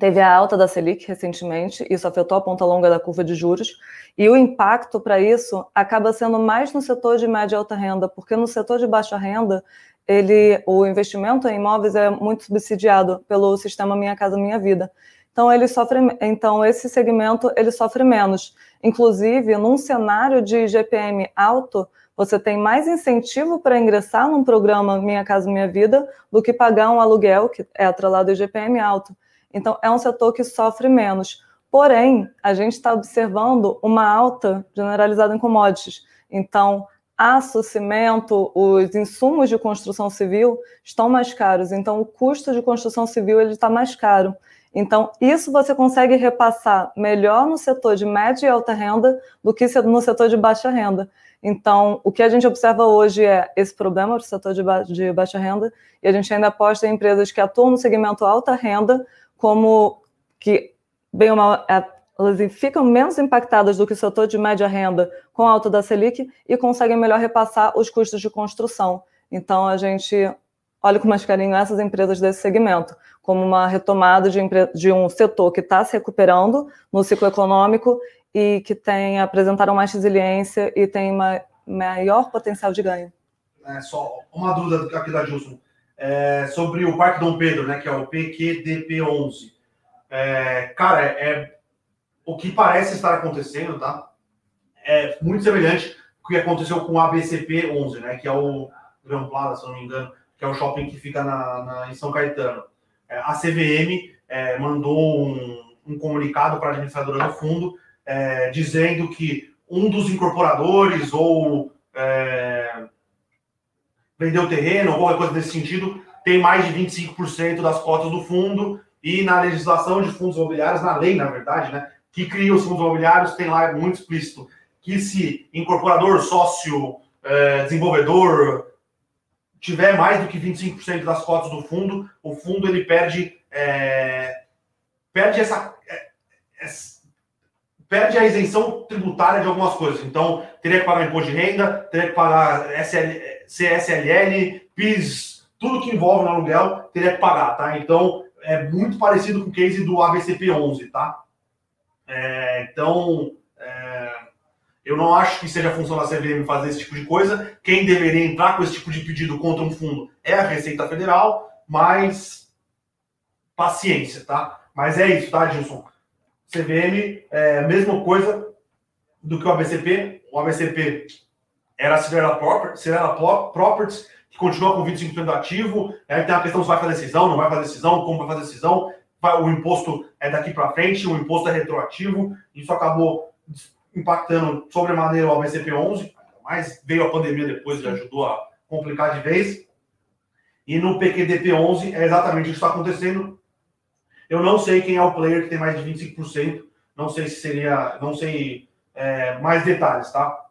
Speaker 2: teve a alta da Selic recentemente, isso afetou a ponta longa da curva de juros, e o impacto para isso acaba sendo mais no setor de média e alta renda, porque no setor de baixa renda, ele, o investimento em imóveis é muito subsidiado pelo sistema Minha Casa Minha Vida. Então ele sofre, então esse segmento ele sofre menos. Inclusive, num cenário de GPM alto, você tem mais incentivo para ingressar num programa Minha Casa Minha Vida do que pagar um aluguel que é atrelado ao GPM alto. Então, é um setor que sofre menos. Porém, a gente está observando uma alta generalizada em commodities. Então, aço, cimento, os insumos de construção civil estão mais caros. Então, o custo de construção civil ele está mais caro. Então, isso você consegue repassar melhor no setor de média e alta renda do que no setor de baixa renda. Então, o que a gente observa hoje é esse problema para o setor de, ba de baixa renda, e a gente ainda aposta em empresas que atuam no segmento alta renda, como que, bem ou mal, elas ficam menos impactadas do que o setor de média renda com a alta da Selic e conseguem melhor repassar os custos de construção. Então, a gente olha com mais carinho essas empresas desse segmento, como uma retomada de, de um setor que está se recuperando no ciclo econômico e que tem apresentaram mais resiliência e tem uma maior potencial de ganho.
Speaker 1: É, só uma dúvida aqui da Gilson. É, sobre o Parque Dom Pedro, né, que é o PQDP11. É, cara, é, o que parece estar acontecendo, tá? É muito semelhante com o que aconteceu com o ABCP11, né, que é o Grand Plaza, se não me engano, que é o shopping que fica na, na em São Caetano. É, a CVM é, mandou um, um comunicado para a administradora do fundo é, dizendo que um dos incorporadores ou é, vendeu terreno ou qualquer coisa desse sentido tem mais de 25% das cotas do fundo e na legislação de fundos imobiliários, na lei, na verdade, né, que cria os fundos imobiliários, tem lá muito explícito que se incorporador, sócio, é, desenvolvedor tiver mais do que 25% das cotas do fundo, o fundo ele perde é, perde essa, é, essa perde a isenção tributária de algumas coisas. Então, teria que pagar imposto de renda, teria que pagar SL, CSLL, PIS, tudo que envolve no aluguel, teria que pagar, tá? Então, é muito parecido com o case do ABCP 11, tá? É, então, é, eu não acho que seja função da CVM fazer esse tipo de coisa. Quem deveria entrar com esse tipo de pedido contra um fundo é a Receita Federal, mas paciência, tá? Mas é isso, tá, Gilson? CVM é a mesma coisa do que o ABCP. O ABCP era a Cirela Properties, Properties, que continua com 25% do ativo. Aí tem a questão se vai fazer decisão, não vai fazer decisão, como vai fazer decisão. O imposto é daqui para frente, o imposto é retroativo. Isso acabou impactando sobremaneira o ABCP 11, mas veio a pandemia depois e ajudou a complicar de vez. E no PQDP 11 é exatamente isso que está acontecendo. Eu não sei quem é o player que tem mais de 25%. Não sei se seria. Não sei é, mais detalhes, tá?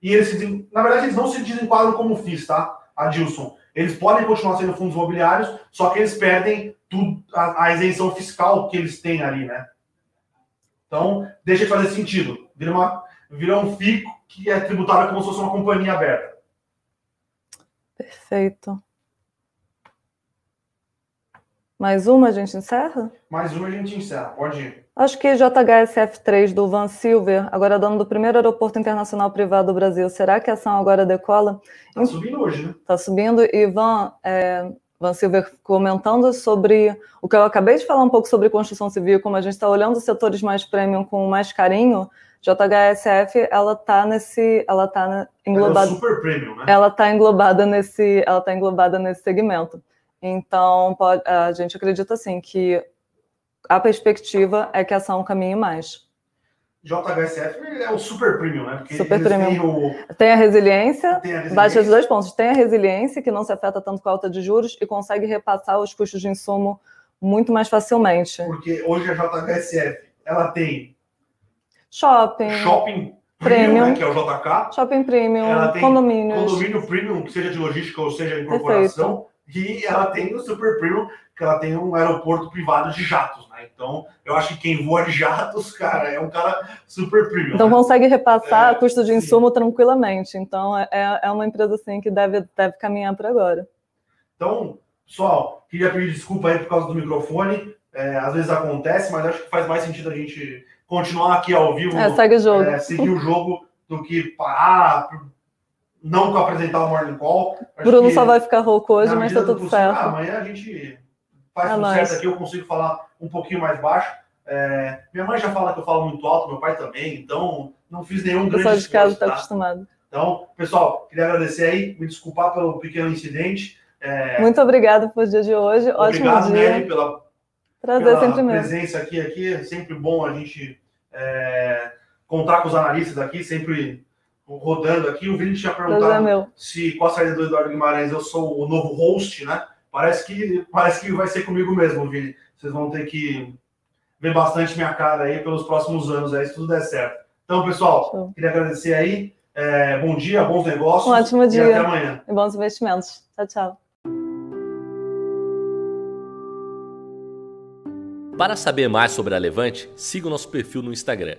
Speaker 1: E eles, na verdade, eles não se desenquadram como FIS, tá? Adilson. Eles podem continuar sendo fundos imobiliários, só que eles perdem tudo, a, a isenção fiscal que eles têm ali, né? Então, deixa de fazer sentido. Vira, uma, vira um FICO que é tributado como se fosse uma companhia aberta.
Speaker 2: Perfeito. Mais uma a gente encerra?
Speaker 1: Mais uma a gente encerra, pode ir.
Speaker 2: Acho que JHSF3 do Van Silver, agora dono do primeiro aeroporto internacional privado do Brasil, será que a ação agora decola?
Speaker 1: Está subindo hoje, né?
Speaker 2: Está subindo. E Van, é, Van Silver comentando sobre o que eu acabei de falar um pouco sobre construção civil, como a gente está olhando os setores mais premium com mais carinho, JHSF ela está nesse, ela está englobada, ela é
Speaker 1: premium, né?
Speaker 2: Ela está englobada nesse, ela tá englobada nesse segmento. Então pode, a gente acredita assim que a perspectiva é que a ação caminhe mais.
Speaker 1: JHSF é o super premium, né?
Speaker 2: Porque super premium. O... Tem, a resiliência, tem a resiliência, baixa os dois pontos. Tem a resiliência, que não se afeta tanto com a alta de juros, e consegue repassar os custos de insumo muito mais facilmente.
Speaker 1: Porque hoje a JHSF, ela tem
Speaker 2: shopping,
Speaker 1: shopping premium, né, que é o JK.
Speaker 2: Shopping premium, ela tem condomínios.
Speaker 1: Condomínio premium, que seja de logística ou seja de incorporação. Perfeito. E ela tem o super premium, que ela tem um aeroporto privado de jatos, né? Então, eu acho que quem voa de jatos, cara, é um cara super premium.
Speaker 2: Então,
Speaker 1: né?
Speaker 2: consegue repassar é, custo de insumo sim. tranquilamente. Então, é, é uma empresa, assim, que deve, deve caminhar para agora.
Speaker 1: Então, pessoal, queria pedir desculpa aí por causa do microfone. É, às vezes acontece, mas acho que faz mais sentido a gente continuar aqui ao vivo.
Speaker 2: É, segue o jogo.
Speaker 1: É, seguir o jogo do que parar, não apresentar o Morning Call.
Speaker 2: Bruno só vai ficar rouco hoje, mas tá tudo possível, certo. Ah,
Speaker 1: amanhã a gente faz é tudo certo aqui, eu consigo falar um pouquinho mais baixo. É, minha mãe já fala que eu falo muito alto, meu pai também, então não fiz nenhum grande
Speaker 2: pessoal de casa está tá? acostumado.
Speaker 1: Então, pessoal, queria agradecer aí, me desculpar pelo pequeno incidente.
Speaker 2: É... Muito obrigado por dia de hoje,
Speaker 1: obrigado,
Speaker 2: ótimo dia.
Speaker 1: Nery, pela,
Speaker 2: Prazer
Speaker 1: pela
Speaker 2: sempre
Speaker 1: presença aqui, aqui. É sempre bom a gente é, contar com os analistas aqui, sempre rodando aqui. O Vini tinha perguntado se com a saída do Eduardo Guimarães eu sou o novo host, né? Parece que, parece que vai ser comigo mesmo, Vini. Vocês vão ter que ver bastante minha cara aí pelos próximos anos, aí, se tudo der certo. Então, pessoal, Show. queria agradecer aí. É, bom dia, bons negócios.
Speaker 2: Um ótimo dia.
Speaker 1: E até amanhã.
Speaker 2: E bons investimentos. Tchau, tchau.
Speaker 3: Para saber mais sobre a Levante, siga o nosso perfil no Instagram